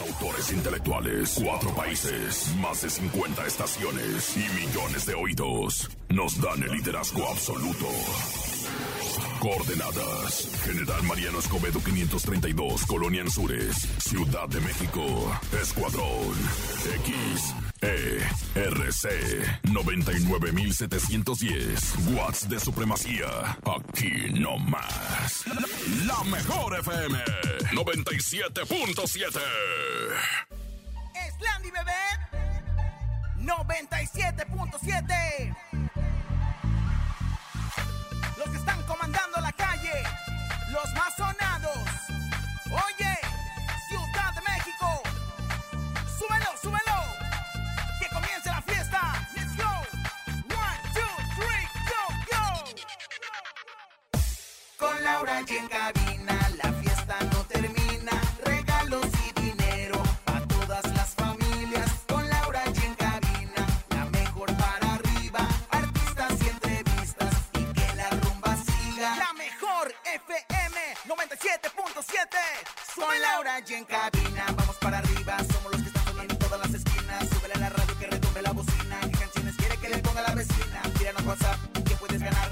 Autores intelectuales, cuatro países, más de 50 estaciones y millones de oídos nos dan el liderazgo absoluto. Coordenadas. General Mariano Escobedo 532, Colonia Anzures, Ciudad de México. Escuadrón. X. E. RC 99710. Watts de supremacía. Aquí no más. La mejor FM 97.7. Es Landy Bebé 97.7. Los que están comandando la calle, los más sonados. Laura y en cabina, la fiesta no termina. Regalos y dinero a todas las familias. Con Laura y en cabina, la mejor para arriba. Artistas y entrevistas y que la rumba siga. La mejor FM 97.7. Soy Laura y en cabina, vamos para arriba. Somos los que están sonando en todas las esquinas. Súbele a la radio que retumbe la bocina. ¿Qué canciones quiere que le ponga la vecina? Tíranos WhatsApp que puedes ganar.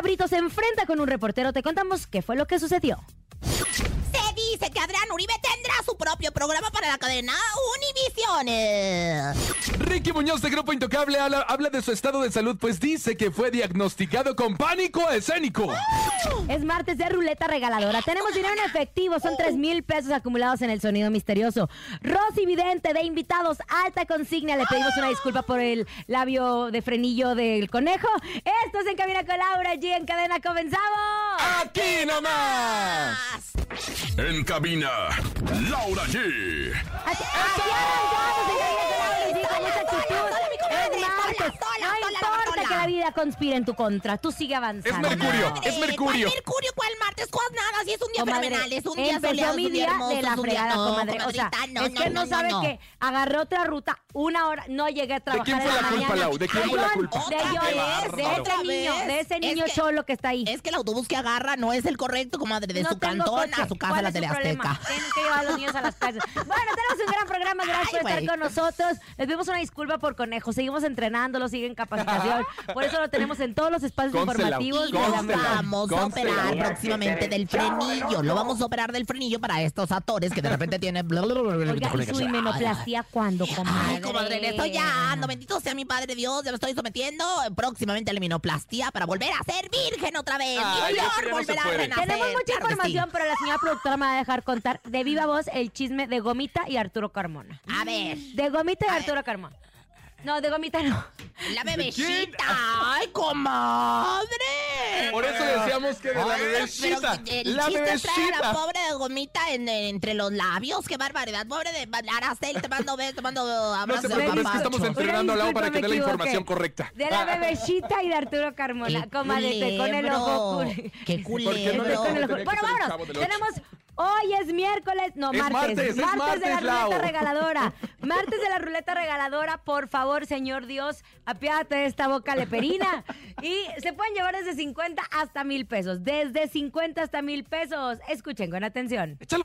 la actriz Livia Brito se enfrenta con un reportero. Te contamos qué fue lo que sucedió. Se dice que Adrián Uribe tendrá su propio programa para la cadena Univisiones. Ricky Muñoz de Grupo Intocable habla, habla de su estado de salud, pues dice que fue diagnosticado con pánico escénico. Es martes de ruleta regaladora. Tenemos dinero en efectivo. Son 3 mil pesos acumulados en el sonido misterioso. Rosy Vidente de invitados. Alta consigna. Le pedimos una disculpa por el labio de frenillo del conejo. Esto es En Cabina con Laura G. En cadena comenzamos. ¡Aquí nomás! En cabina, Laura G. Aquí, aquí arrancamos En Cabina con Laura G. Con mucha actitud. Es martes. No importa que la vida conspire en tu contra. Tú sigue Es avanzando. Mercurio, Madre, es Mercurio. ¿Cuál Mercurio? ¿Cuál martes? ¿Cuál nada? Si es un día Comadre, fenomenal, es un día soleado, mi es día día hermoso, de la es fregada, no, comadre. O sea, no, es que no, no, sabe no. que agarré otra ruta, una hora, no llegué a trabajar. quién fue en la culpa, mañana. Lau? ¿De quién De fue la culpa? De John, vez, de ese niño, de ese Es niño cholo que está ahí. Es que el autobús que agarra no es el correcto, comadre, de su cantón a su casa, ¿Cuál la es su Tele problema? Azteca. Tienen que llevar a los niños a las casas. Bueno, tenemos un gran programa. Gracias por estar con nosotros. Les pedimos una disculpa por Conejo. Seguimos entrenándolo, sigue en capacitación. Por eso lo tenemos en todos los espacios informativos. de Y la lo vamos a operar próximamente del frenillo. Lo vamos a operar del frenillo para estos actores que de repente tienen. Oiga, ¿y su himenoplastia cuándo, comadre? Ay, comadre, en esto ya ando. Bendito sea mi padre Dios. Ya me estoy sometiendo próximamente a la himenoplastia para volver a ser virgen otra vez. Ay, flor ya no volverá a renacer. Tenemos mucha Claro que sí. información, pero la señora productora me va a dejar contar de viva voz el chisme de Gomita y Arturo Carmona. A ver, De Gomita y. Arturo Carmona. No, de Gomita no. la bebecita. ¡Ay, comadre! Por eso decíamos que de la bebecita. pero el La chiste trae a la bebecita. pobre de gomita en- entre los labios. ¡Qué barbaridad! Pobre de Aracel, te mando besos, te mando No abrazos se de preocupe, es papá. que estamos entrenando a Lau para que dé la información correcta. De la bebecita y de Arturo Carmona. Comadre, con el ojo. ¡Qué ¿Por qué no que Bueno, vámonos. Tenemos. Hoy es miércoles, no, Es martes. martes, es de la ruleta regaladora. Martes de la ruleta regaladora. Por favor, señor Dios, apiádate de esta boca leperina. Y se pueden llevar desde 50 hasta mil pesos. Desde 50 hasta mil pesos. Escuchen con atención. Échalo.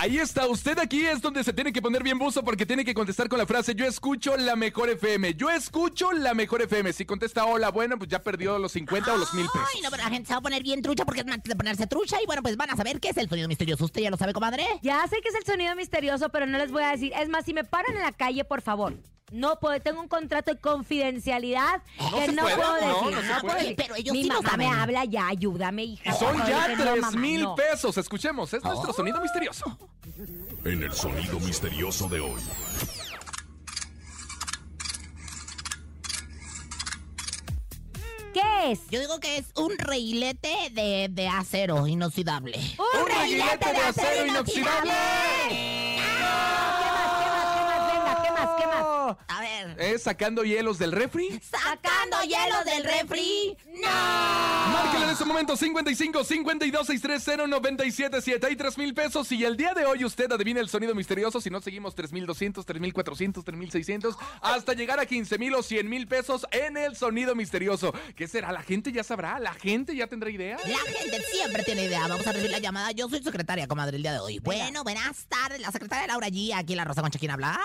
Ahí está, usted aquí es donde se tiene que poner bien buzo porque tiene que contestar con la frase Yo escucho la mejor FM. Yo escucho la mejor FM. Si contesta hola, bueno, pues ya perdió los 50 o los mil pesos. Ay, no, pero la gente se va a poner bien trucha porque es antes de ponerse trucha. Y bueno, pues van a saber qué es el sonido misterioso. ¿Usted ya lo sabe, comadre? Ya sé que es el sonido misterioso, pero no les voy a decir. Es más, si me paran en la calle, por favor. No puedo, tengo un contrato de confidencialidad No que no puede, puedo no, decir. no se puedo puede. decir. Pero ellos Mi sí mamá me habla ya, ayúdame, hija. Y son ya que no, 3 mamá, mil no. pesos. Escuchemos, es nuestro Oh. sonido misterioso. En el sonido misterioso de hoy. ¿Qué es? Yo digo que es un reilete de, de acero inoxidable. ¡Un reguilete de acero inoxidable! ¿Qué más, qué más, qué más? ¿qué más, qué más? A ver. ¿Es sacando hielos del refri? ¡Sacando hielos del refri! ¡No! Márquele en este momento 55 52 630 977 Hay 3 mil pesos y el día de hoy usted adivina el sonido misterioso. Si no, seguimos 3200, 3400, 3600 hasta llegar a 15 mil o 100 mil pesos en el sonido misterioso. ¿Qué será? ¿La gente ya sabrá? ¿La gente ya tendrá idea? La gente siempre tiene idea. Vamos a recibir la llamada. Yo soy secretaria, comadre, el día de hoy. Bueno, buenas tardes. La secretaria Laura G. Aquí en la Rosa Concha, ¿quién habla?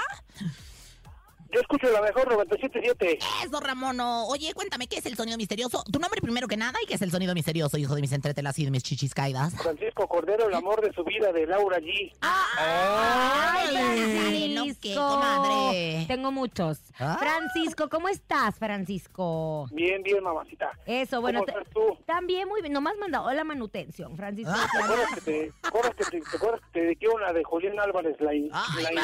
Yo escucho la mejor 97.7. Eso, Ramono. Oye, cuéntame, ¿qué es el sonido misterioso? Tu nombre primero que nada y qué es el sonido misterioso, hijo de mis entretelas y de mis chichis caídas. Francisco Cordero, el amor de su vida de Laura G. Ay, Ay, no, ¿qué, comadre? Tengo muchos. Ah. Francisco, ¿cómo estás, Francisco? Bien, bien, mamacita. Eso, bueno. ¿Cómo te- estás tú? También muy bien. Nomás mandado la manutención, Francisco. Ah. ¿Te acuerdas que te, te acuerdas que te, te acuerdas que te dediqué una de Julián Álvarez? La, in- Ay, la in-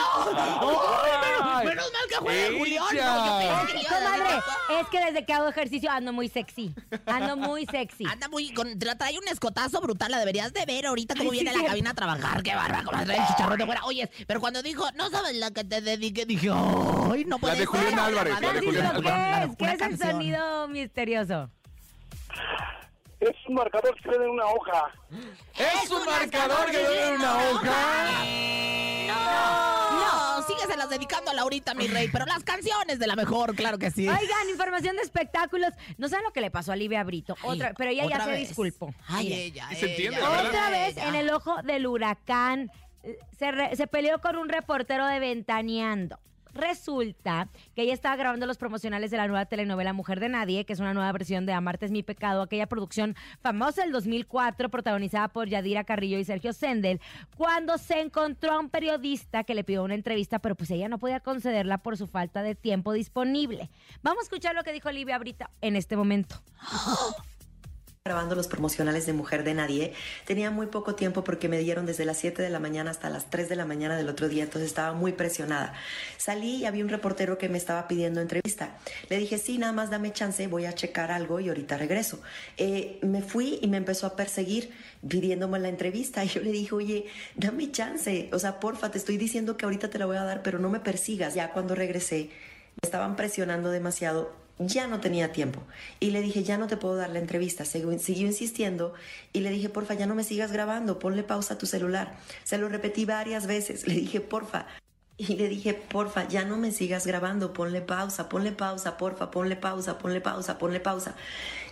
Ay, Menos mal que fue ella. Julián. No, yo pensé que le iba a Comadre, decir- es que desde que hago ejercicio ando muy sexy. Ando muy sexy. Anda muy. Con, tra- trae un escotazo brutal, la deberías de ver ahorita cómo Ay, sí, viene a la cabina a trabajar. Qué bárbaro, comadre, el chicharrón de fuera. Oye, pero cuando dijo, no sabes la que te dediqué, dije, ¡ay, no puede de ser! Julián Álvarez, la de Francisco, Julián ¿qué Álvarez. es? ¿Qué Una es el canción. sonido misterioso? Es un marcador que queda en una hoja. ¿Es un marcador que debe una hoja? No, sígueselas dedicando a Laurita, mi rey, pero las canciones de la mejor, claro que sí. Oigan, información de espectáculos. No saben lo que le pasó a Livia Brito. Ay, Otra, pero ella ya otra se vez. disculpó. Ay, ella, Y se entiende, verdad. Otra vez ella. en el ojo del huracán eh, se, re- se peleó con un reportero de Ventaneando. Resulta que ella estaba grabando los promocionales de la nueva telenovela Mujer de Nadie, que es una nueva versión de Amarte es mi pecado, aquella producción famosa del 2004 protagonizada por Yadira Carrillo y Sergio Sendel, cuando se encontró a un periodista que le pidió una entrevista, pero pues ella no podía concederla por su falta de tiempo disponible. Vamos a escuchar lo que dijo Olivia Brita en este momento. grabando los promocionales de Mujer de Nadie. Tenía muy poco tiempo porque me dieron desde las 7 de la mañana hasta las 3 de la mañana del otro día, entonces estaba muy presionada. Salí y había un reportero que me estaba pidiendo entrevista. Le dije, sí, nada más dame chance, voy a checar algo y ahorita regreso. Eh, me fui y me empezó a perseguir pidiéndome la entrevista. Y yo le dije, oye, dame chance, o sea, porfa, te estoy diciendo que ahorita te la voy a dar, pero no me persigas. Ya cuando regresé, me estaban presionando demasiado, ya no tenía tiempo. Y le dije, ya no te puedo dar la entrevista. Siguió, insistiendo y le dije, porfa, ya no me sigas grabando, ponle pausa a tu celular. Se lo repetí varias veces. Le dije, porfa. Y le dije, porfa, ya no me sigas grabando, ponle pausa, ponle pausa, porfa, ponle pausa, ponle pausa, ponle pausa.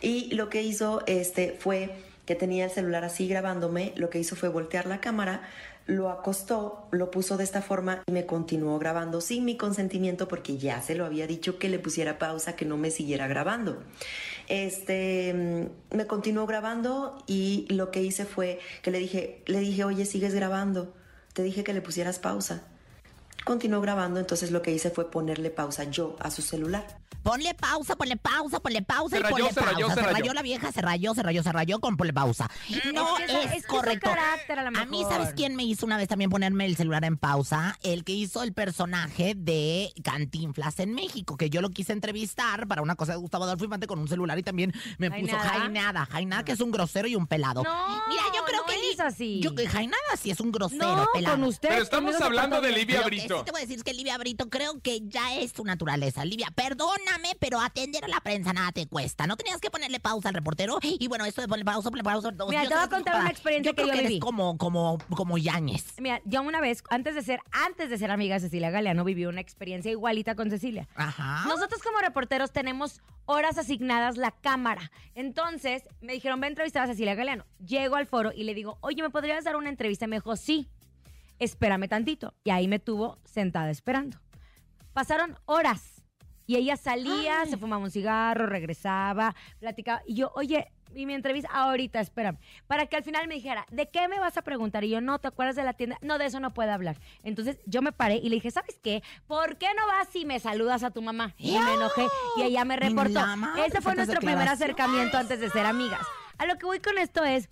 Y lo que hizo este, fue que tenía el celular así grabándome, lo que hizo fue voltear la cámara, lo acostó, lo puso de esta forma y me continuó grabando sin mi consentimiento porque ya se lo había dicho que le pusiera pausa, que no me siguiera grabando. Este, mm, me continuó grabando y lo que hice fue que le dije, le dije, oye, sigues grabando, te dije que le pusieras pausa. Continuó grabando, entonces lo que hice fue ponerle pausa yo a su celular. Ponle pausa, ponle pausa, ponle pausa Se y rayó, ponle se rayó, pausa. se Se rayó. rayó la vieja, se rayó, se rayó, se rayó con ponle pausa. No Es que su correcto. carácter, a lo mí. ¿sabes quién me hizo una vez también ponerme el celular en pausa? El que hizo el personaje de Cantinflas en México, que yo lo quise entrevistar para una cosa de Gustavo Adolfo Infante con un celular y también me puso Jainada. Jainada. Jainada, que es un grosero y un pelado. No, Mira, yo creo no que es así. Yo que Jainada sí es un grosero, No, pelado. con usted. Pero estamos hablando de. Livia Lo que Brito. Que te voy a decir es que Livia Brito creo que ya es tu naturaleza. Livia, perdóname, pero atender a la prensa nada te cuesta. No tenías que ponerle pausa al reportero. Y bueno, esto de ponerle pausa, ponerle pausa. Mira, yo te voy a contar una experiencia que creo yo eres viví. como, como, como Yáñez. Mira, yo una vez, antes de ser, antes de ser amiga de Cecilia Galeano, viví una experiencia igualita con Cecilia. Ajá. Nosotros como reporteros tenemos horas asignadas la cámara. Entonces me dijeron, ve a entrevistar a Cecilia Galeano. Llego al foro y le digo, oye, ¿me podrías dar una entrevista? Y me dijo, sí, espérame tantito. Y ahí me tuvo sentada esperando. Pasaron horas y ella salía, se fumaba un cigarro, regresaba, platicaba. Y yo, oye, y mi entrevista, ahorita, espérame. Para que al final me dijera, ¿de qué me vas a preguntar? Y yo, no, ¿te acuerdas de la tienda? No, de eso no puedo hablar. Entonces yo me paré y le dije, ¿sabes qué? ¿Por qué no vas y me saludas a tu mamá? Y me enojé y ella me reportó. Ese fue nuestro primer acercamiento antes de ser amigas. A lo que voy con esto es,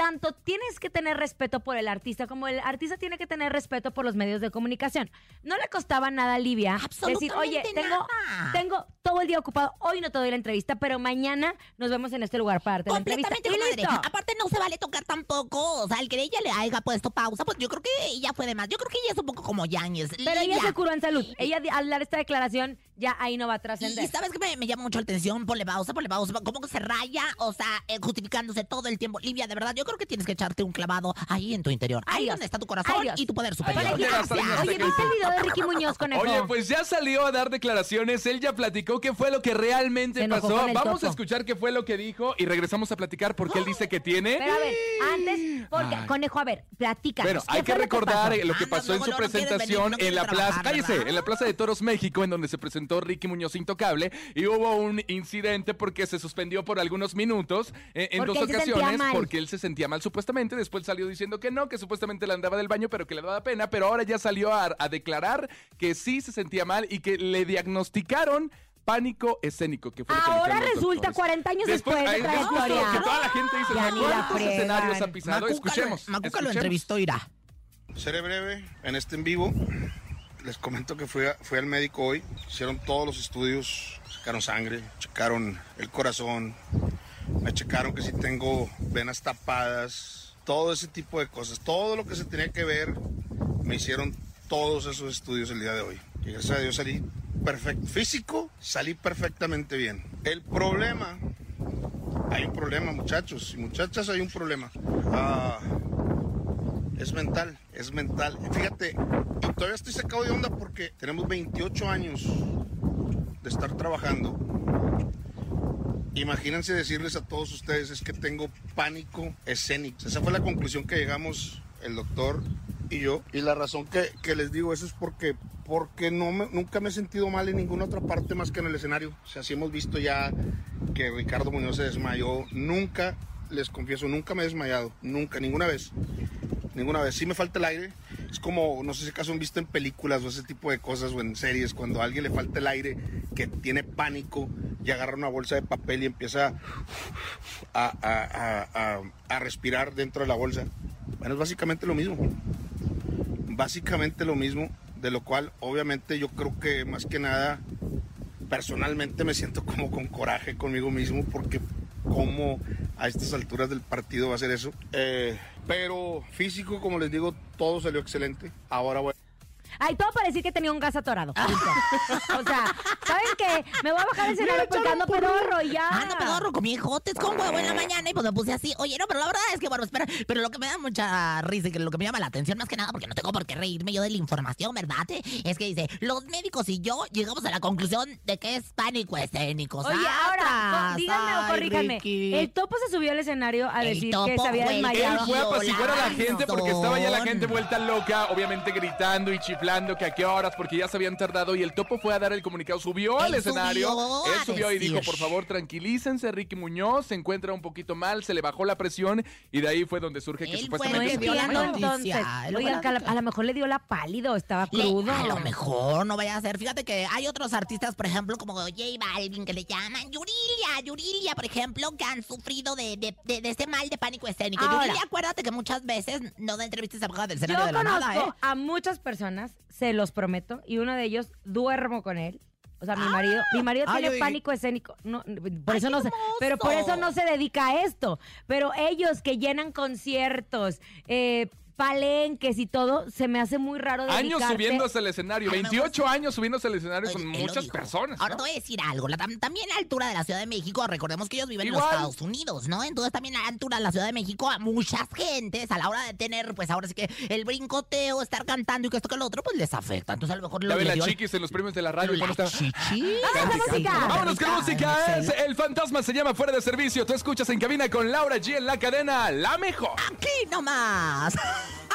tanto tienes que tener respeto por el artista como el artista tiene que tener respeto por los medios de comunicación. No le costaba nada a Livia decir, oye, tengo, nada. tengo todo el día ocupado, hoy no te doy la entrevista, pero mañana nos vemos en este lugar para darte la entrevista. Completamente. Aparte, no se vale tocar tampoco. O sea, el que ella le haya puesto pausa, pues yo creo que ella fue de más. Yo creo que ella es un poco como Yáñez. Pero ella se curó en salud. Ella al dar esta declaración ya ahí no va a trascender. y sabes que me, me llama mucho la atención, ponle pausa, ponle pausa, como que se raya, o sea, eh, justificándose todo el tiempo. Livia, de verdad, yo creo que tienes que echarte un clavado ahí en tu interior. Ahí Ay, Dios. donde está tu corazón y tu poder superior. Oye, Oye, ¿viste el video de Ricky Muñoz con Oye, pues ya salió a dar declaraciones. Él ya platicó qué fue lo que realmente pasó. Vamos a escuchar qué fue lo que dijo y regresamos a platicar porque él dice que tiene. Pero a ver, antes, porque, Ay. conejo, a ver, platica. Bueno, hay que recordar eh, lo que Ah, no, pasó en su no presentación venir, no en la plaza, cállese, ¿verdad? en la Plaza de Toros México, en donde se presentó Ricky Muñoz Intocable y hubo un incidente porque se suspendió por algunos minutos eh, en Porque dos ocasiones porque él se sentía mal supuestamente, después salió diciendo que no, que supuestamente le andaba del baño, pero que le daba pena, pero ahora ya salió a, a declarar que sí se sentía mal y que le diagnosticaron pánico escénico, que fue que Ahora los resulta, doctores. 40 años después de justo lo trayectoria. que toda la gente dice, Ya o sea, ni la ¿cuántos friegan. escenarios ha pisado? Macuca Escuchemos. lo, Macuca lo entrevistó, irá. Seré breve en este en vivo. Les comento que fui, fui al médico hoy. Hicieron todos los estudios, sacaron sangre, checaron el corazón, me checaron que si tengo venas tapadas, todo ese tipo de cosas. Todo lo que se tenía que ver, me hicieron todos esos estudios el día de hoy. Y gracias a Dios salí perfecto. Físico, salí perfectamente bien. El problema, hay un problema muchachos y muchachas, hay un problema. Ah, es mental, es mental. Fíjate, todavía estoy sacado de onda porque tenemos 28 años de estar trabajando. Imagínense decirles a todos ustedes, es que tengo pánico escénico. Esa fue la conclusión que llegamos el doctor y yo. Y la razón que, les digo eso es porque, porque nunca me he sentido mal en ninguna otra parte más que en el escenario. O sea, hemos visto ya que Ricardo Muñoz se desmayó. Nunca, les confieso, nunca me he desmayado. Nunca, ninguna vez. Ninguna vez. Sí me falta el aire. Es como, no sé si acaso han visto en películas o ese tipo de cosas o en series, cuando a alguien le falta el aire, que tiene pánico y agarra una bolsa de papel y empieza a, a- a- a- a respirar dentro de la bolsa. Bueno, es básicamente lo mismo. Básicamente lo mismo, de lo cual obviamente yo creo que más que nada personalmente me siento como con coraje conmigo mismo porque cómo a estas alturas del partido va a ser eso. Eh, pero físico, como les digo, todo salió excelente. Ahora voy Ay, todo para decir que tenía un gas atorado. Listo. O sea, ¿saben qué? Me voy a bajar del escenario porque ando pedorro y ya. Ah, no, pedorro, comí jotes con huevo en la mañana y pues me puse así. Oye, no, pero la verdad es que, bueno, espera, pero lo que me da mucha risa y que lo que me llama la atención más que nada, porque no tengo por qué reírme yo de la información, ¿verdad? Es que dice, los médicos y yo llegamos a la conclusión de que es pánico escénico. Oye, ahora, díganme o corríjanme. Ricky. El topo se subió al escenario a El decir que topo se había el que Él desmayado. fue a apaciguar a la gente porque estaba ya la gente vuelta loca, obviamente gritando y chiflando que a qué horas, porque ya se habían tardado y el topo fue a dar el comunicado, subió al escenario, subió él subió y dijo, por favor, tranquilícense, Ricky Muñoz se encuentra un poquito mal, se le bajó la presión y de ahí fue donde surge que Él fue No supuestamente... la entonces. Oigan, a, la- la- a lo mejor le dio la pálida o estaba Le- crudo. a lo mejor no vaya a ser. Fíjate que hay otros artistas, por ejemplo, como J Balvin, que le llaman Yurilia, Yurilia, por ejemplo, que han sufrido de, de, de, de este mal de pánico escénico. Ahora. Yurilia, acuérdate que muchas veces no da entrevistas a bajar del Yo escenario de la conozco nada, ¿eh? a muchas personas, se los prometo, y uno de ellos duermo con él. O sea, mi marido, mi marido Ah, tiene pánico escénico. No, por eso no se, pero por eso no se dedica a esto. Pero ellos que llenan conciertos, eh, palenques y todo, se me hace muy raro Años dedicarte- subiéndose al escenario, Ay, me 28 años subiéndose al escenario Oye, son él lo muchas dijo. personas. Ahora ¿no? te voy a decir algo. la- tam- también la altura de la Ciudad de México, recordemos que ellos viven en Igual. los Estados Unidos, ¿no? Entonces también la altura de la Ciudad de México a muchas gentes a la hora de tener, pues ahora sí que el brincoteo, estar cantando y que esto que lo otro, pues les afecta. Entonces a lo mejor Ya lo ven le la chiquis en los premios de la radio. estaba- chichi. ¡Vámonos con música! Vámonos con música. Es. El fantasma se llama Fuera de Servicio. Tú escuchas en cabina con Laura G en la cadena La Mejor. Aquí nomás.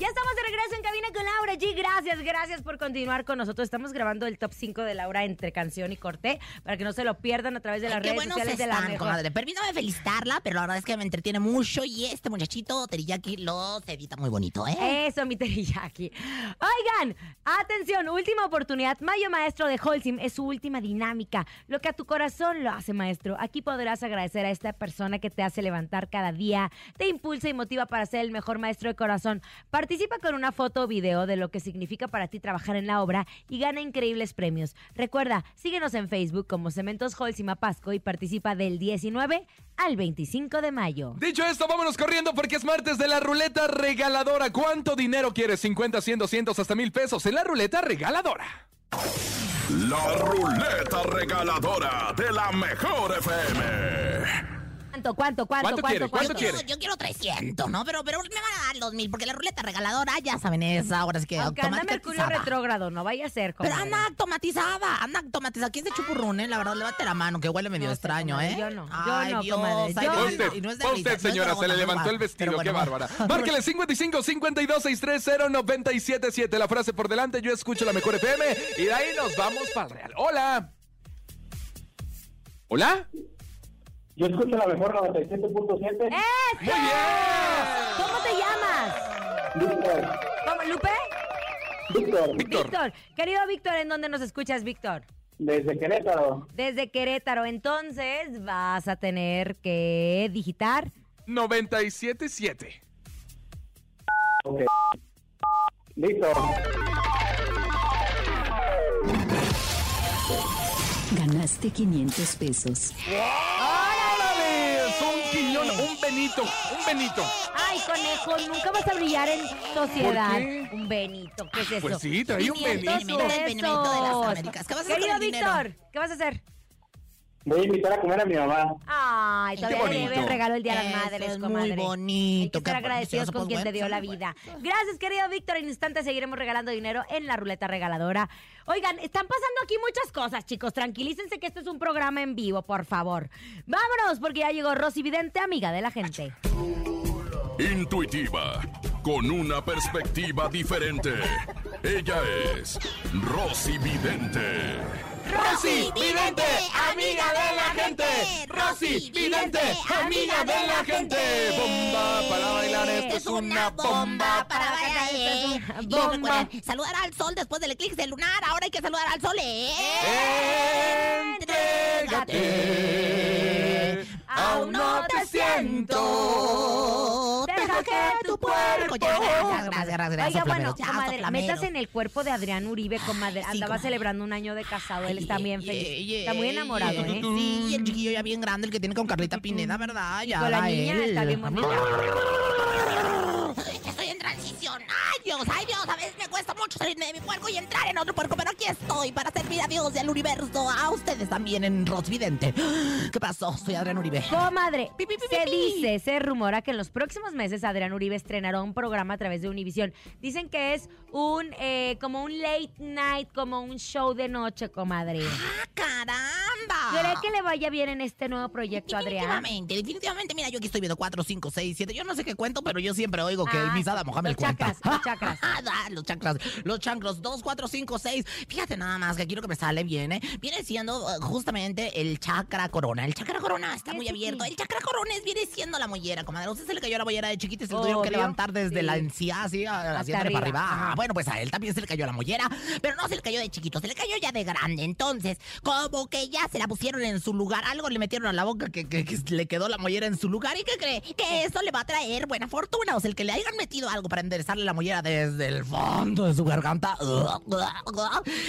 Ya estamos de regreso en cabina con Laura G. Gracias, gracias por continuar con nosotros. Estamos grabando el top 5 de Laura entre canción y corte para que no se lo pierdan a través de las Ay, redes buenos sociales de la están, mejor. comadre. Permítame felicitarla, pero la verdad es que me entretiene mucho y este muchachito Teriyaki los edita muy bonito, ¿eh? Eso, mi teriyaki. Oigan, atención, última oportunidad. Mayo Maestro de Holcim es su última dinámica. Lo que a tu corazón lo hace, maestro. Aquí podrás agradecer a esta persona que te hace levantar cada día, te impulsa y motiva para ser el mejor maestro de corazón. Participa con una foto o video de lo que significa para ti trabajar en la obra y gana increíbles premios. Recuerda, síguenos en Facebook como Cementos Holcim Apasco y participa del 19 al 25 de mayo. Dicho esto, vámonos corriendo porque es martes de la ruleta regaladora. ¿Cuánto dinero quieres? 50, 100, 200, hasta mil pesos en la ruleta regaladora. La ruleta regaladora de la mejor FM. ¿Cuánto, cuánto, cuánto, ¿Cuánto quiere? ¿Cuánto yo, quiere? quiero, yo quiero 300, ¿no? Pero, pero me van a dar los mil, porque la ruleta regaladora, ya saben, es ahora es que Aunque anda Mercurio retrógrado, no vaya a ser. Pero anda automatizada, anda automatizada. ¿Quién se chupurrún, eh? La verdad, levante la mano, que huele medio No sé, extraño, comadre, ¿eh? yo no, yo Ay, no, Dios, comadre, yo no. usted, y no es de fue risa, usted, no es de señora, se le es levantó el vestido, qué bárbara. Márquele 55 52 630 977. La frase por delante, yo escucho la mejor FM y de ahí nos vamos para el Real. Hola. Hola. Yo escucho la mejor 97.7. ¡Eso! Muy bien. ¿Cómo te llamas? Víctor, ¿Cómo, ¿Lupe? Víctor, Víctor. Víctor. Querido Víctor, ¿en dónde nos escuchas, Víctor? desde Querétaro. Desde Querétaro. Entonces vas a tener que digitar 977. Ok. Listo. Ganaste 500 pesos. ¡Órale! Un quillón, un Benito, un Benito. Ay, conejo, nunca vas a brillar en sociedad. ¿Por qué? Un Benito, ¿qué es eso? Pues sí, traía un 500 Benito. Benito Benito de las. Américas. ¿Qué vas a hacer Querido con el dinero? Víctor, ¿qué vas a hacer? Voy a invitar a comer a mi mamá. Ay, Qué todavía le bonito. debe el regalo el Día de las Eso Madres, es muy comadre. bonito, Hay que qué ser agradecidos con pues quien te dio la muy vida. Gracias, querido Víctor. En instantes seguiremos regalando dinero en la ruleta regaladora. Oigan, están pasando aquí muchas cosas, chicos. Tranquilícense que este es un programa en vivo, por favor. Vámonos, porque ya llegó Rosy Vidente, amiga de la gente. Intuitiva, con una perspectiva diferente. Ella es Rosy Vidente. Rosy Vidente, amiga de la gente. Rosy Vidente, amiga de la gente. Bomba para bailar, esto es una bomba. para bailar. Esto es eh. una bomba. recuerden, saludar al sol después del eclipse lunar. Ahora hay que saludar al sol, ¿eh? Entrégate. Aún no te siento. Deja que tu cuerpo. Ya, gracias, gracias, gracias. Oiga, bueno, ya, comadre, métase en el cuerpo de Adrián Uribe, comadre. sí, Andaba comadre. celebrando un año de casado. Él está bien feliz. Está muy enamorado. ¿eh? Sí, y el chiquillo ya bien grande, el que tiene con Carlita Pineda, ¿verdad? Ya Con la niña él. está bien bonita. Transición. Ay, Dios, ay, Dios. A veces me cuesta mucho salirme de mi puerco y entrar en otro puerco, pero aquí estoy para servir a Dios y al universo. A ustedes también en Rosvidente. ¿Qué pasó? Soy Adrián Uribe. Comadre, Pi, pi, pi, se dice, se rumora que en los próximos meses Adrián Uribe estrenará un programa a través de Univisión. Dicen que es un, eh, como un late night, como un show de noche, comadre. ¡Ah, caramba! ¿Cree que le vaya bien en este nuevo proyecto, Adrián? Definitivamente, definitivamente. Mira, yo aquí estoy viendo 4, 5, 6, 7. Yo no sé qué cuento, pero yo siempre oigo que Ah, Misada Mohamed cuenta. Chakras, los chakras. Ah, los chakras. Los chancros. 2, 4, 5, 6. Fíjate nada más que lo que me sale bien, ¿eh? Viene siendo uh, justamente el chakra corona. El chakra corona está ¿Qué muy abierto. El chakra corona es- viene siendo la mollera, comadre. ¿A usted se le cayó la mollera de chiquita y se lo tuvieron que levantar desde sí. la encía así, haciéndole para arriba? ajá. Ah, bueno, pues a él también se le cayó la mollera, pero no se le cayó de chiquito, se le cayó ya de grande. Entonces, como que ya se la pusieron en su lugar, algo le metieron a la boca que, que- que le quedó la mollera en su lugar. ¿Y qué cree? Que eso le va a traer buena fortuna. O sea, el que le hayan metido algo para enderezarle la mollera desde el fondo de su garganta,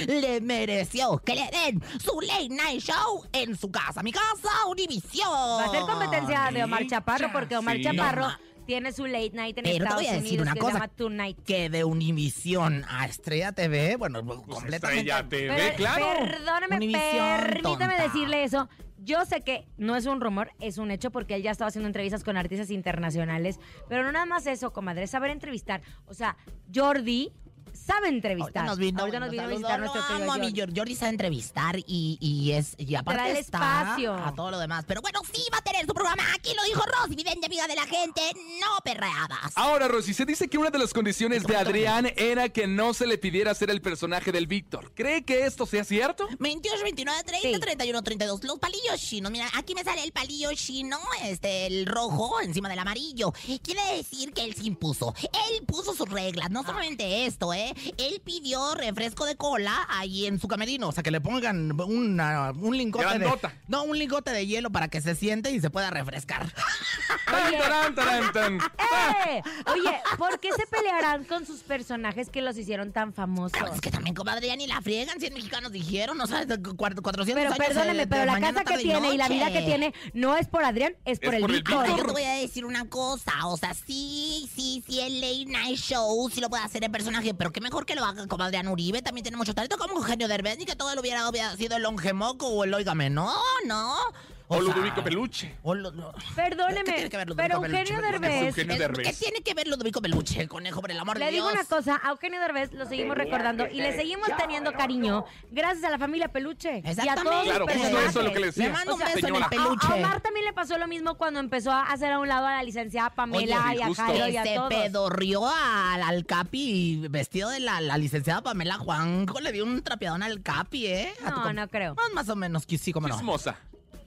le mereció que le den su late night show en su casa. Mi casa, Univisión. Va a ser competencia de Omar Chaparro porque Omar Sí. Chaparro No, tiene su late night en Pero te Estados voy a decir Unidos una que cosa. se llama Tonight. Que de Univisión a Estrella TV, bueno, completamente. Estrella TV, Pero, claro. Perdóneme, Univisión, permítame tonta. decirle eso. Yo sé que no es un rumor, es un hecho porque él ya estaba haciendo entrevistas con artistas internacionales. Pero no nada más eso, comadre, saber entrevistar. O sea, Jordi sabe entrevistar. Ahorita nos vino, Ahorita nos vino a visitar nuestro querido amo a mi Jordi. Jordi. Sabe entrevistar y, y es y aparte Trae el está espacio. a todo lo demás. Pero bueno, sí va a tener su programa. Aquí lo dijo Rosy, vidente amiga de la gente. No perreadas. Ahora, Rosy, se dice que una de las condiciones de Adrián era que no se le pidiera ser el personaje del Víctor. ¿Cree que esto sea cierto? 28, 29, 30, Sí. 31, 32. Los palillos chinos. Mira, aquí me sale el palillo chino, este, el rojo encima del amarillo. Quiere decir que él se impuso. Él puso sus reglas. No solamente esto, ¿eh? Él pidió refresco de cola ahí en su camerino. O sea, que le pongan una- un lingote Grandota. de... No, un lingote de hielo para que se siente y se pueda refrescar. ¡Eh! Oye, ¿por qué se pelearán con sus personajes que los hicieron tan famosos? Pero es que también, comadre, ya ni la friegan. 100 mexicanos dijeron, o sea, de cu- 400 Pero años perdóneme, de- pero de la mañana, casa que tiene y la vida que tiene no es por Adrián, es por Es el por el Víctor. Ahora, yo te voy a decir una cosa, o sea, sí, sí, sí, el late night show sí lo puede hacer el personaje, pero qué mejor que lo haga como Adrián Uribe, también tiene mucho talento, como Eugenio Derbez, ni que todo lo hubiera, sido el Longemoco o el Óigame, no, no. O sea, Ludovico Peluche. o lo- no. Perdóneme, ¿Qué tiene que ver Ludovico pero Peluche? Eugenio ¿Qué tiene que ver? Derbez... Eugenio Es- Derbez. ¿Qué tiene que ver Ludovico Peluche, conejo, por el amor Le de Dios? digo una cosa, a Eugenio Derbez lo seguimos recordando y le seguimos teniendo cariño gracias a la familia Peluche y a todos Exactamente. Claro, justo personajes. eso es lo que le decía. Le mando un beso en el peluche. A, a Omar también le pasó lo mismo cuando empezó a hacer a un lado a la licenciada Pamela Oye, y a justo. Jairo y a se todos. pedorrió al, al Capi vestido de la, la licenciada Pamela Juanjo. Le dio un trapeadón al Capi, ¿eh? A No, no creo. Más, más o menos, sí, como no. Chismosa.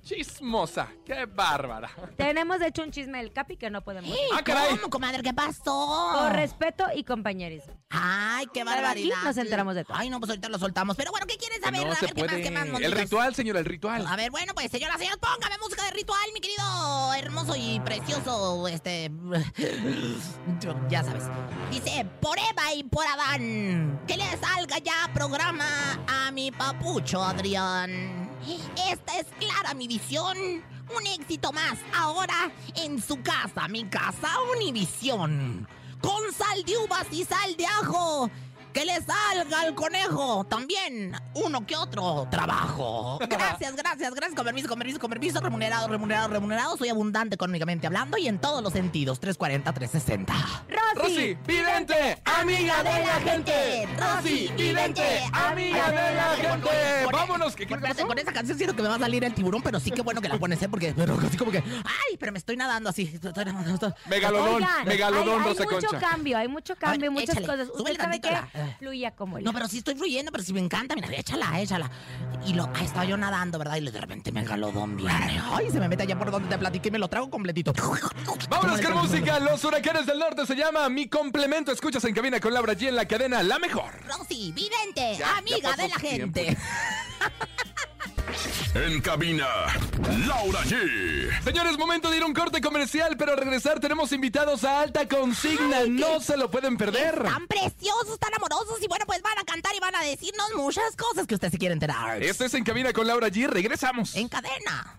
Chismosa. Qué bárbara. Tenemos de hecho un chisme del Capi que no podemos. Ah, caray. ¿Cómo, comadre? ¿Qué pasó? Con respeto y compañerismo. Ay, qué Pero aquí barbaridad. nos enteramos de todo. Ay, no, pues ahorita lo soltamos. Pero bueno, ¿qué quieres saber? no a se ver, ¿qué más, puede. qué más? El ritual, señora, el ritual. A ver, bueno, pues señoras, señores, póngame música de ritual, mi querido hermoso y precioso, este... Ya sabes. Dice, por Eva y por Adán, que le salga ya programa a mi papucho Adrián. Esta es clara mi Un éxito más ahora en su casa, mi casa Univisión. Con sal de uvas y sal de ajo. Que le salga al conejo también uno que otro trabajo. Gracias, gracias, gracias. Con permiso, con permiso, con permiso. Remunerado, remunerado, remunerado. Soy abundante económicamente hablando y en todos los sentidos. 340, 360. Rosy, Rosy, vidente, amiga de la gente. Rosy, vidente, amiga de la gente. Vámonos, ¿qué, qué pasó? con esa canción siento que me va a salir el tiburón, pero sí que bueno que la pones, ¿eh? Porque, pero así como que, ay, pero me estoy nadando así. Megalodón, Oigan, megalodón, hay, hay mucho Concha. cambio, hay mucho cambio, muchas échale, cosas. Usted sabe que la- fluya como el No, pero sí estoy fluyendo, pero sí me encanta. Mira, échala, échala. Y lo, ahí estaba yo nadando, ¿verdad? Y de repente megalodón viene. Ay, se me mete allá por donde te platiqué y me lo trago completito. Vámonos con música. Los huracanes del norte se llama Mi Complemento. Escuchas en cabina con Laura G en la cadena La Mejor. Rosy, vidente, Ya, amiga ya de la gente. En cabina, Laura G. Señores, momento de ir a un corte comercial, pero al regresar tenemos invitados a alta consigna. no se lo pueden perder. Tan preciosos, tan amorosos. Y bueno, pues van a cantar y van a decirnos muchas cosas que usted se quiere enterar. Esto es en cabina con Laura G. Regresamos. En cadena.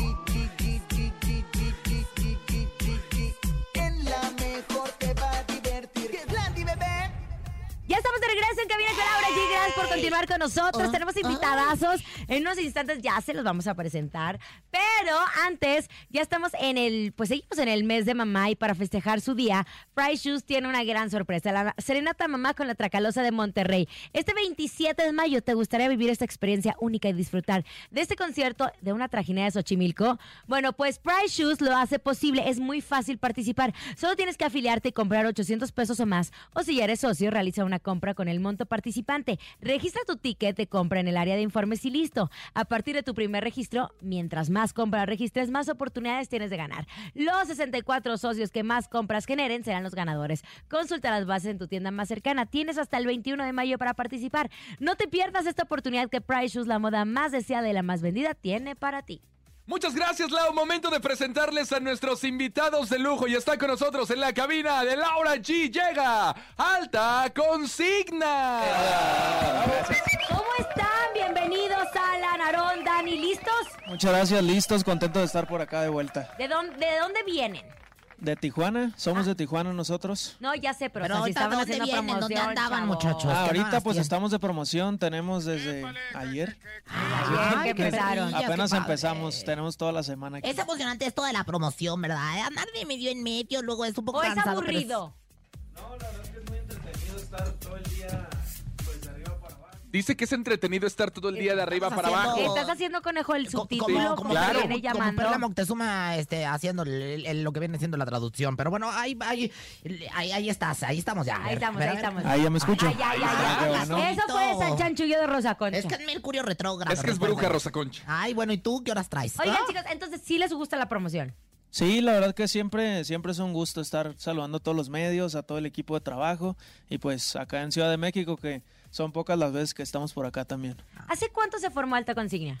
Ya estamos de regreso en Cabina con Laura G. Gracias por continuar con nosotros. Ah, Tenemos invitadazos. En unos instantes ya se los vamos a presentar. Pero antes, ya estamos en el, pues seguimos en el mes de mamá y para festejar su día, Price Shoes tiene una gran sorpresa. La Serenata Mamá con la Tracalosa de Monterrey. Este 27 de mayo te gustaría vivir esta experiencia única y disfrutar de este concierto de una trajinera de Xochimilco. Bueno, pues Price Shoes lo hace posible. Es muy fácil participar. Solo tienes que afiliarte y comprar 800 pesos o más. O si ya eres socio, realiza una compra con el monto participante. Registra tu ticket de compra en el área de informes y listo. A partir de tu primer registro, mientras más compras registres, más oportunidades tienes de ganar. Los 64 socios que más compras generen serán los ganadores. Consulta las bases en tu tienda más cercana. Tienes hasta el 21 de mayo para participar. No te pierdas esta oportunidad que Price Shoes, la moda más deseada y la más vendida, tiene para ti. Muchas gracias, Lau. Momento de presentarles a nuestros invitados de lujo. Y está con nosotros en la cabina de Laura G. Llega Alta Consigna. ¿Cómo están? Bienvenidos a La Narón, Dani. ¿Listos? Muchas gracias, listos, contentos de estar por acá de vuelta. ¿De dónde, de dónde vienen? De Tijuana, somos de Tijuana nosotros. No, ya sé, pero, Pero o sea, si ahorita, estaban ¿dónde haciendo vienen? ¿Dónde promoción, andaban, chavos. muchachos? Ah, ahorita pues tienen. estamos de promoción, tenemos desde ayer. Ayer que qué empezaron. perrillas, Apenas empezamos, tenemos toda la semana aquí. Es emocionante esto de la promoción, ¿verdad? Andar de medio en medio, luego es un poco ¿O es cansado. es- aburrido? No, la verdad es que es muy entretenido estar todo el Dice que es entretenido estar todo el día de arriba para haciendo- abajo. ¿Estás haciendo, conejo, el subtítulo? como, como como, claro. viene como llamando? Perla Moctezuma este, haciendo el- el- el- lo que viene siendo la traducción. Pero bueno, ahí, ahí, ahí, ahí estás, ahí estamos ya. Ahí estamos, ahí estamos. Ahí ya me escucho. Ay, ay, ay, bueno. Eso fue San Chanchullo de Rosa Concha. Es que es Mercurio retrógrado. Es que es bruja, Rosa Concha. Ay, bueno, ¿y tú qué horas traes? Oigan, ¿Ah? chicos, entonces sí les gusta la promoción. Sí, la verdad que siempre, siempre es un gusto estar saludando a todos los medios, a todo el equipo de trabajo y pues acá en Ciudad de México que son pocas las veces que estamos por acá también. ¿Hace cuánto se formó Alta Consigna?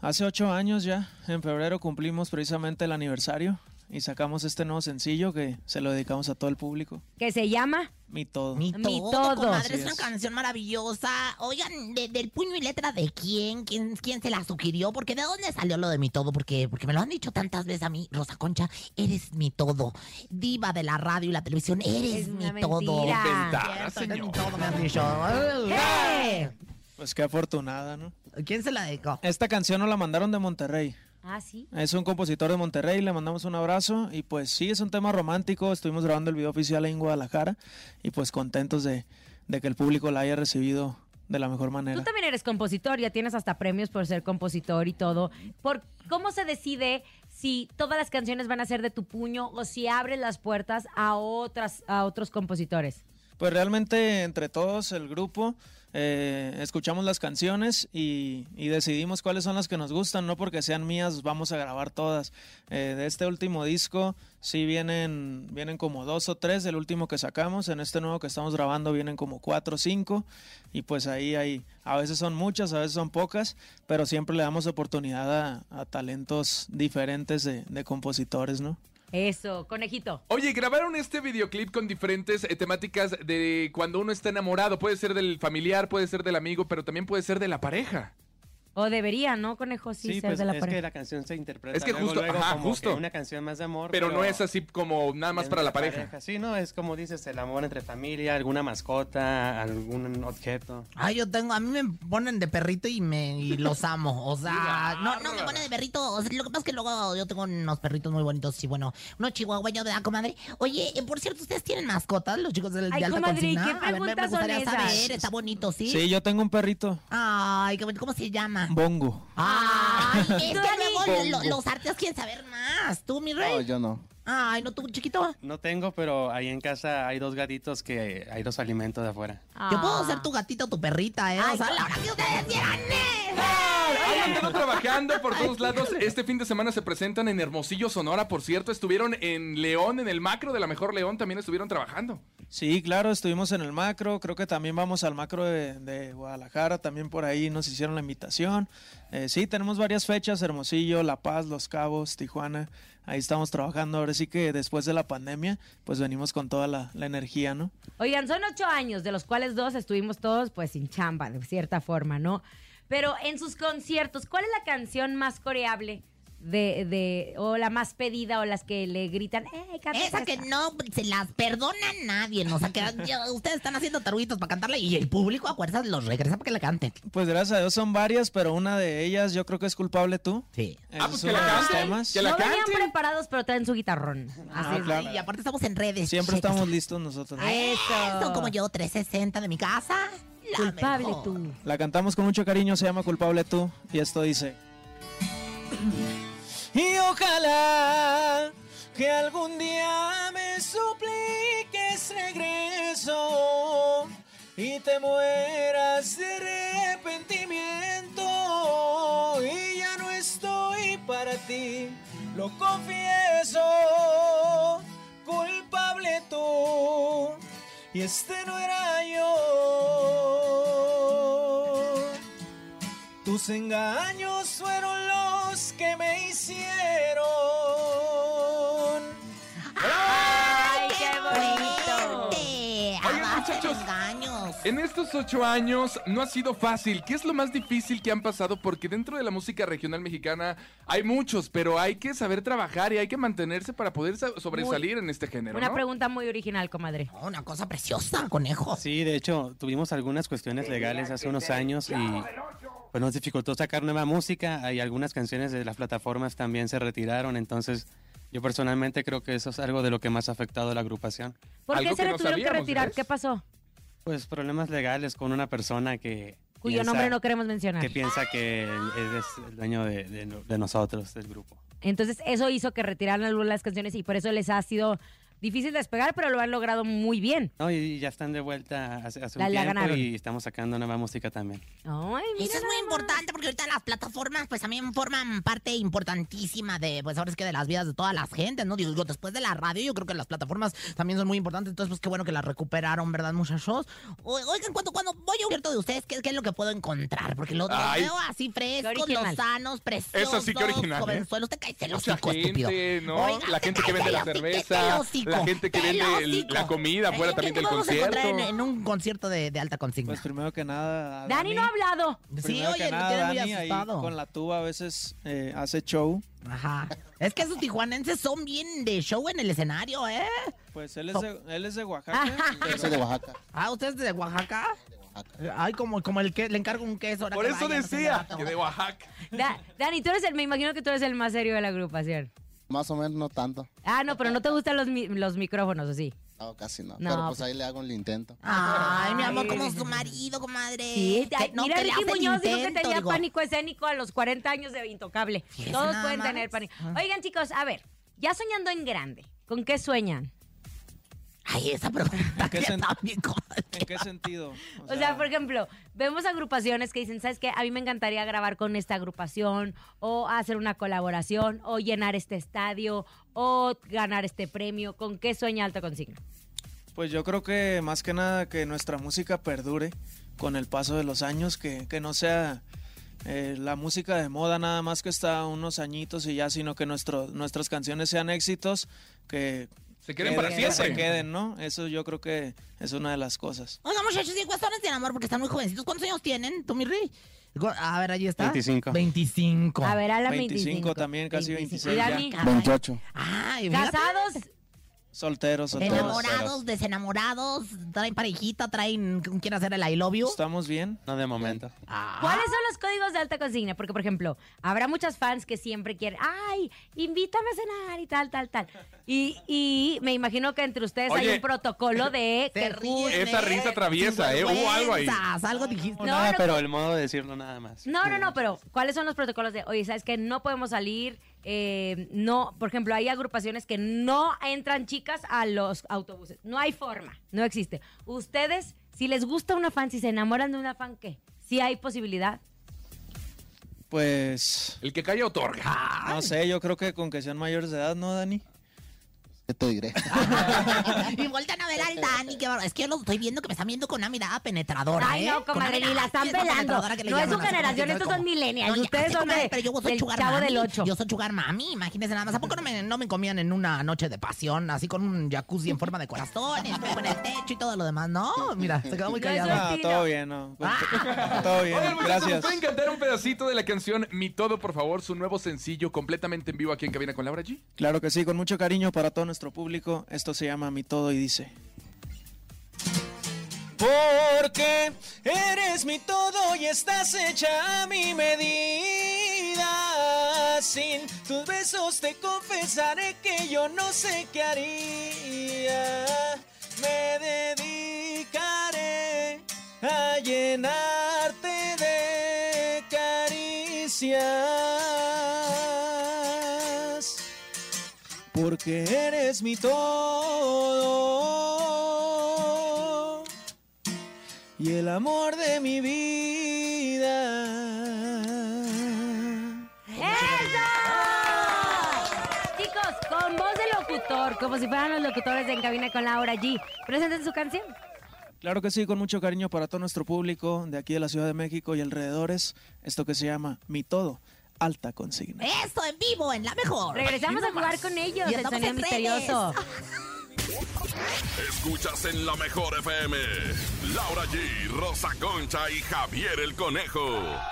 Hace ocho años ya, en febrero cumplimos precisamente el aniversario y sacamos este nuevo sencillo que se lo dedicamos a todo el público. Que se llama Mi todo. Mi Mi todo, todo. comadre, es una canción maravillosa. Oigan, de- del puño y letra de quién, quién, quién se la sugirió, porque de dónde salió lo de mi todo, porque, porque me lo han dicho tantas veces a mí, Rosa Concha, eres mi todo. Diva de la radio y la televisión, eres Es mi una todo. mentira. Inventada, Cierto, eres mi señor. todo, me han dicho. ¿Qué? Pues qué afortunada, ¿no? ¿Quién se la dedicó? Esta canción nos la mandaron de Monterrey. Ah, sí. Es un compositor de Monterrey, le mandamos un abrazo y pues sí, es un tema romántico, estuvimos grabando el video oficial ahí en Guadalajara y pues contentos de, de que el público la haya recibido de la mejor manera. Tú también eres compositor, ya tienes hasta premios por ser compositor y todo. ¿Por ¿Cómo se decide si todas las canciones van a ser de tu puño o si abres las puertas a otras a otros compositores? Pues realmente entre todos, el grupo, eh, escuchamos las canciones y, decidimos cuáles son las que nos gustan, no porque sean mías, vamos a grabar todas. Eh, de este último disco, sí vienen, vienen como dos o tres, el último que sacamos, en este nuevo que estamos grabando vienen como cuatro o cinco, y pues ahí hay, a veces son muchas, a veces son pocas, pero siempre le damos oportunidad a, talentos diferentes de compositores, ¿no? Eso, conejito. Oye, grabaron este videoclip con diferentes eh, temáticas de cuando uno está enamorado. Puede ser del familiar, puede ser del amigo, pero también puede ser de la pareja. O debería, ¿no, conejo? Sí, Sí, ser pues de la es pareja. que la canción se interpreta Es que luego, justo- luego ajá, como justo. que una canción más de amor. Pero no es así como nada más para la pareja. Sí, no, es como dices, el amor entre familia, alguna mascota, algún objeto. Ay, yo tengo, a mí me ponen de perrito y me y los amo. O sea, no, no me ponen de perrito. O sea, lo que pasa es que luego yo tengo unos perritos muy bonitos y bueno, unos chihuahueños de la comadre. Oye, eh, por cierto, ¿ustedes tienen mascotas, los chicos del Ay, de alta comadre, qué A ver, me- me preguntas son gustaría esas? saber, está bonito, ¿sí? Sí, yo tengo un perrito, Ay, qué bonito, ¿cómo se llama? Bongo. Ay, es que luego lo- los artistas quieren saber más. ¿Tú, mi rey? yo no. Ay, ¿no tú, chiquito? No tengo, pero ahí en casa hay dos gatitos que hay dos alimentos de afuera. Yo puedo Ah. ser tu gatito o tu perrita, ¿eh? o sea, la hora que ustedes quieran. ¿eh? Han andado trabajando por todos lados. Este fin de semana se presentan en Hermosillo, Sonora, por cierto. Estuvieron en León, en el macro de la Mejor León, también estuvieron trabajando. Sí, claro, estuvimos en el macro, creo que también vamos al macro de, de Guadalajara, también por ahí nos hicieron la invitación. Eh, sí, tenemos varias fechas, Hermosillo, La Paz, Los Cabos, Tijuana, ahí estamos trabajando. Ahora sí que después de la pandemia, pues venimos con toda la, energía, ¿no? Oigan, son ocho años, de los cuales dos estuvimos todos pues sin chamba, de cierta forma, ¿no? Pero en sus conciertos, ¿cuál es la canción más coreable de, de o la más pedida o las que le gritan, eh, canta Esa que no se las perdona a nadie, ¿no? O sea, que ya ustedes están haciendo taruguitos para cantarle y el público a fuerzas los regresa para que la canten. Pues gracias a Dios son varias, pero una de ellas yo creo que es culpable tú. Sí. Ah, pues que la canten, que la no venían preparados, pero traen su guitarrón. Ah, Así es. claro. Y aparte estamos en redes. Siempre estamos listos nosotros. Eso. Eso, como yo, 360 de mi casa. la Culpable mejor. tú. La cantamos con mucho cariño, se llama Culpable tú, y esto dice... Y ojalá que algún día me supliques regreso y te mueras de arrepentimiento y ya no estoy para ti, lo confieso, culpable tú y este no era yo. Tus engaños fueron los que me hicieron. ¡Ay, qué bonito! Oigan, muchachos. En estos ocho años no ha sido fácil. ¿Qué es lo más difícil que han pasado? Porque dentro de la música regional mexicana hay muchos, pero hay que saber trabajar y hay que mantenerse para poder sa- sobresalir en este género. Una ¿no? pregunta muy original, comadre. Oh, Una cosa preciosa, conejo. Sí, de hecho, tuvimos algunas cuestiones legales hace unos años y pues nos dificultó sacar nueva música. Hay algunas canciones de las plataformas también se retiraron, entonces yo personalmente creo que eso es algo de lo que más ha afectado a la agrupación. ¿Por qué se que le no tuvieron que retirar? ¿Qué pasó? Pues problemas legales con una persona que... Cuyo piensa- nombre no queremos mencionar. Que piensa que es el dueño de, de- de nosotros, del grupo. Entonces, eso hizo que retiraran algunas canciones y por eso les ha sido difícil despegar, pero lo han logrado muy bien. No, y ya están de vuelta hace, hace un La- la tiempo ganaron. y estamos sacando nueva música también. Ay, mira Eso es muy importante porque ahorita las plataformas pues también forman parte importantísima de pues ahora es que de las vidas de todas las gentes, ¿no? Digo, después de la radio yo creo que las plataformas también son muy importantes, entonces pues qué bueno que las recuperaron, ¿verdad, muchachos? O- Oigan, cuando, cuando voy a cierto de ustedes, ¿qué, qué es lo que puedo encontrar? Porque los, los Ay. veo así frescos, original. lozanos, preciosos, Eso sí que original, ¿eh? te caes el hocico, estúpido. gente, ¿no? Oiga, la te gente que vende la cerveza, la gente que vende el- la comida fuera Eh, también ¿qué del concierto. En, en un concierto de, de alta consigna. Pues primero que nada, a Dani no ha hablado. sí, Primero oye, nada, muy Dani ahí asustado. con la tuba a veces eh, hace show. Ajá. Es que esos tijuanenses son bien de show en el escenario, ¿eh? Pues él es de, él es de Oaxaca. Soy de Oaxaca. Ah, ¿usted es de Oaxaca? Ay, como, como el que le encargo un queso. ahora Por que eso vaya, no decía rato. que de Oaxaca. Da- Dani, tú eres el, me imagino que tú eres el más serio de la agrupación. Más o menos no tanto. Ah, no, pero no te gustan los, mi- los micrófonos, ¿o sí? No, casi no. No, Pero pues pues- ahí le hago el intento. Ay, mi amor, como su marido, comadre. Sí, Que- ay, no, mira, que le Ricky hace el Muñoz dijo que intento, tenía digo. pánico escénico a los 40 años de intocable. Todos nada pueden más. tener pánico. Oigan, chicos, a ver, ya soñando en grande, ¿con qué sueñan? Ay, esa pregunta qué que sen- también, comadre. ¿En qué sentido? O sea, por ejemplo, vemos agrupaciones que dicen, ¿sabes qué? A mí me encantaría grabar con esta agrupación, o hacer una colaboración, o llenar este estadio, o ganar este premio. ¿Con qué sueña Alta Consigna? Pues yo creo que más que nada que nuestra música perdure con el paso de los años, que, que no sea eh, la música de moda nada más que está unos añitos y ya, sino que nuestro, nuestras canciones sean éxitos, que, Se queden que- para que siempre. se queden, ¿no? Eso yo creo que es una de las cosas. Oiga, muchachos, y cuestiones de amor porque están muy jovencitos. ¿Cuántos años tienen, tú, mi rey? A ver, ahí está. 25. 25. A ver, Alan 25, 25. también, casi 26 ¿Y ya. Dani? 28. Ay. ¿Casados? Solteros, solteros. Enamorados, desenamorados, traen parejita, traen, quieren hacer el I love you. ¿Estamos bien? No de momento. ¿Cuáles son los códigos de alta consigna? Porque, por ejemplo, habrá muchas fans que siempre quieren, ay, invítame a cenar y tal, tal, tal. Y, y me imagino que entre ustedes hay un protocolo de que ríen, Esa risa traviesa, ¿eh? Hubo algo ahí. Algo dijiste. No, nada, no, pero el modo de decirlo nada más. No, no, no, pero ¿cuáles son los protocolos de, oye, sabes que no podemos salir? Eh, no, por ejemplo, hay agrupaciones que no entran chicas a los autobuses. No hay forma, no existe. Ustedes, si les gusta una fan, si se enamoran de una fan, ¿qué? Si hay posibilidad. Pues, El que calla otorga. no sé, yo creo que con que sean mayores de edad, ¿no, Dani? ¿Qué te diré? y voltean a ver al Dani. qué bárbaro. es que yo lo estoy viendo que me están viendo con una mirada penetradora. Ay, ¿eh? no, comadre, ni la están pelando. que No es su generación, que estos son millennials. No, Ustedes son de- pero yo soy chavo mami. Yo soy sugar mami, imagínense nada más. ¿A poco no me, no me comían en una noche de pasión, así con un jacuzzi en forma de corazón, en el techo y todo lo demás? No, mira, se quedó muy No, callado. Ah, estilo. todo bien, ¿no? Todo bien, Oigan, muchachos, ¿nos gracias. pueden cantar un pedacito de la canción Mi Todo, por favor? Su nuevo sencillo completamente en vivo aquí en Cabina con Laura G. Claro que sí, con mucho cariño para todo nuestro público. Esto se llama Mi Todo y dice. Porque eres mi todo y estás hecha a mi medida. Sin tus besos te confesaré que yo no sé qué haría. Me dedicaré a llenarte de caricias porque eres mi todo. y el amor de mi vida. ¡Eso! Chicos, con voz de locutor, como si fueran los locutores de En Cabina con Laura G. Presenten su canción. Claro que sí, con mucho cariño para todo nuestro público de aquí de la Ciudad de México y alrededores, esto que se llama Mi Todo, alta consigna. Esto en vivo, en la mejor. Regresamos a jugar con ellos, Y el sonido en misterioso. Escuchas en la mejor FM. Laura G, Rosa Concha y Javier el Conejo.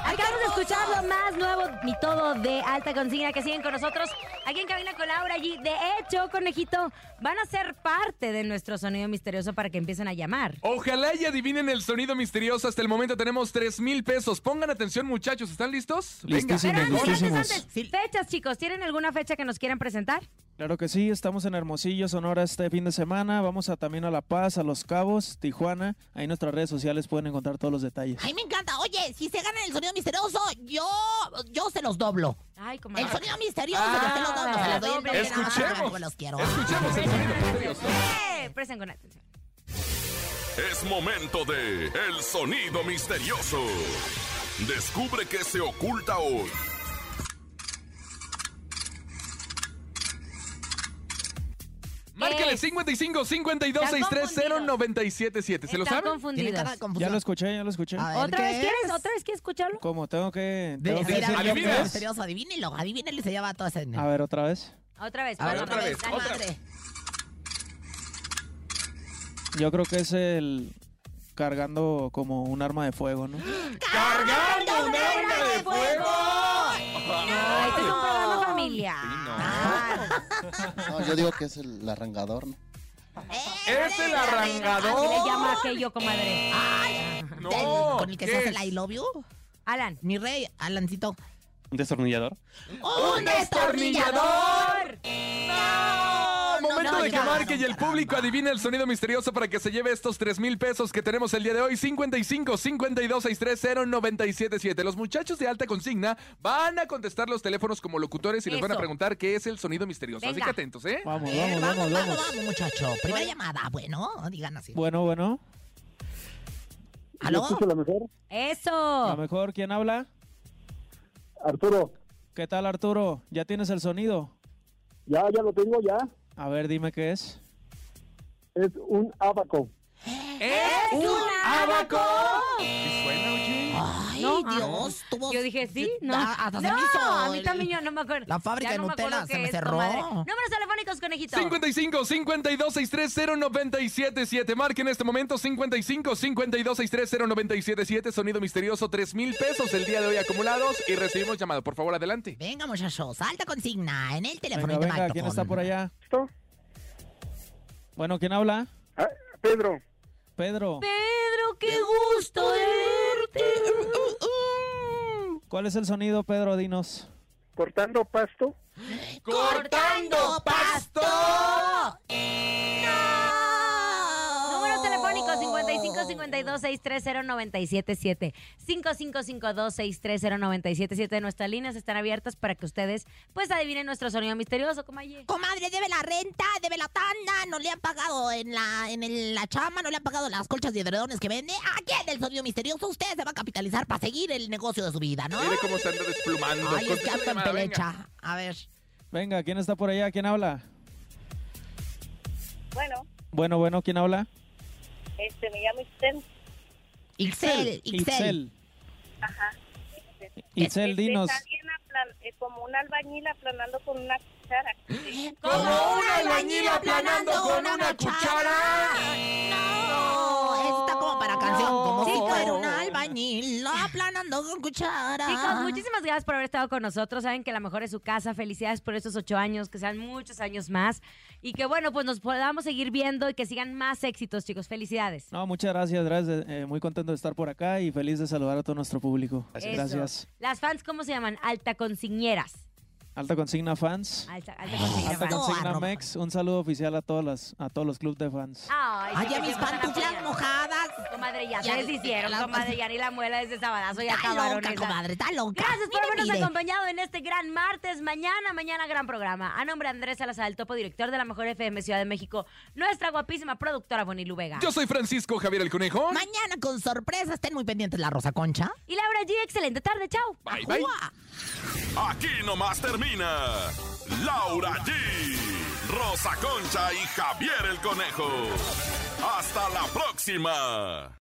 Acabamos de escuchar lo más nuevo, mi todo de alta consigna que siguen con nosotros aquí en Cabina con Laura G. De hecho, conejito, van a ser parte de nuestro sonido misterioso para que empiecen a llamar. Ojalá y adivinen el sonido misterioso. Hasta el momento tenemos 3 mil pesos. Pongan atención, muchachos. ¿Están listos? Listísimos, Venga. Antes, listísimos. antes, fechas, chicos, ¿tienen alguna fecha que nos quieran presentar? Claro que sí, estamos en Hermosillo, Sonora este fin de semana. Vamos a, también a La Paz, a Los Cabos, Tijuana. Ahí en nuestras redes sociales pueden encontrar todos los detalles. Ay, me encanta. Oye, si se ganan el sonido misterioso, yo, yo se los doblo. Ay, comadre. El sonido misterioso, yo se los doblo. Se los doy doble. nada Escuchemos. cómo los quiero. Escuchemos el sonido misterioso. ¡Eh! Presten con atención. Es momento de El Sonido Misterioso. Descubre qué se oculta hoy. Márquele Es- 55 52 Está 630 977. ¿Se lo saben? de Ya lo escuché, ya lo escuché. Ver, ¿Otra ¿qué vez quieres? es? ¿Otra vez quieres escucharlo? ¿Cómo? Tengo que, De- tengo que decir es? misterioso, adivínelo, adivínelo y se lleva todo ese dinero. A ver, otra vez. Otra vez. A ver, otra otra vez, vez. otra. madre. Yo creo que es el cargando como un arma de fuego, ¿no? ¡Cargando un arma de fuego! No, yo digo que es el arrangador, ¿no? ¡Es el Así le arrangador! llama aquello, comadre. No, Del- con el que ¿qué se hace el I love you. Alan. Mi rey, Alancito. ¿Un destornillador? ¡Un destornillador! Que marque y el público adivine el sonido misterioso para que se lleve estos 3 mil pesos que tenemos el día de hoy. 55 52 630 977. Los muchachos de alta consigna van a contestar los teléfonos como locutores y les van a preguntar qué es el sonido misterioso. Así que atentos, ¿eh? Vamos, Eh, vamos, vamos, vamos, vamos. vamos, muchacho. Primera llamada. Bueno, digan así. Bueno, bueno. ¿Aló? escucho la mejor? A Eso. lo mejor, ¿quién habla? Arturo, ¿Qué tal, Arturo? ¿Ya tienes el sonido? ya, ya lo tengo, ya. A ver, dime qué es. Es un abaco. ¡Es un abaco! ¿Qué suena, Dios, tuvo... Yo dije sí, no. Hasta se no, a mí también yo no me acuerdo. La fábrica Ya de no Nutella se me cerró. Números telefónicos, conejito. 55 52 630 977. Marque en este momento 55 52 630 977. Sonido misterioso, 3 mil pesos el día de hoy acumulados. Y recibimos llamado. Por favor, adelante. Venga, muchachos, alta consigna en el teléfono Venga, de venga, ¿quién está por allá? Bueno, ¿quién habla? Ah, Pedro, Pedro. Pedro, qué gusto verte. ¿Cuál es el sonido, Pedro? Dinos. cortando pasto. ¡Cortando pasto! 55 52 630 977 5552 630 977 Nuestras líneas están abiertas para que ustedes pues adivinen nuestro sonido misterioso, comadre. Comadre, debe la renta, debe la tanda, no le han pagado en la en el- la chama, no le han pagado las colchas y edredones que vende. Aquí en el sonido misterioso usted se va a capitalizar para seguir el negocio de su vida, ¿no? Mire cómo se anda desplumando. Ay, es que la en pelecha. A ver. Venga, ¿quién está por allá? ¿Quién habla? Bueno, Bueno, bueno, ¿quién habla? Este, me llamo Ixel. Ixel, Ixel. Ajá. Itzel, Este, dinos. está bien aplan- eh, como un albañil aplanando con una cuchara. Como un albañil aplanando con una cuchara. No, canción, como si fuera un albañil aplanando con cuchara. Chicos, muchísimas gracias por haber estado con nosotros. Saben que la mejor es su casa. Felicidades por estos ocho años, que sean muchos años más. Y que bueno, pues nos podamos seguir viendo y que sigan más éxitos, chicos. Felicidades. No, muchas gracias, gracias. eh, muy contento de estar por acá y feliz de saludar a todo nuestro público. Gracias. Las fans, ¿cómo se llaman? Alta consigneras. Alta Consigna Fans. Alta, alta consigna Alta. Consigna. Mex. Un saludo oficial a todas las, a todos los clubes de fans. Ay, Ay, a mis pantuflas mojadas. Comadre, comadre, ya se Ya, deshicieron, la- comadre, ya ni la muela de ese sabadazo, ya Está acabaron loca, esa. comadre, está loca. Gracias por habernos mire. acompañado en este gran martes. Mañana, mañana, gran programa. A nombre de Andrés Salazar, el topo director de la Mejor FM Ciudad de México, nuestra guapísima productora Bonilu Vega. Yo soy Francisco Javier el Conejo. Mañana con sorpresa, estén muy pendientes la Rosa Concha. Y Laura G, excelente tarde, chao. Bye, bye. Aquí nomás termina Laura G, Rosa Concha y Javier el Conejo. Hasta la próxima.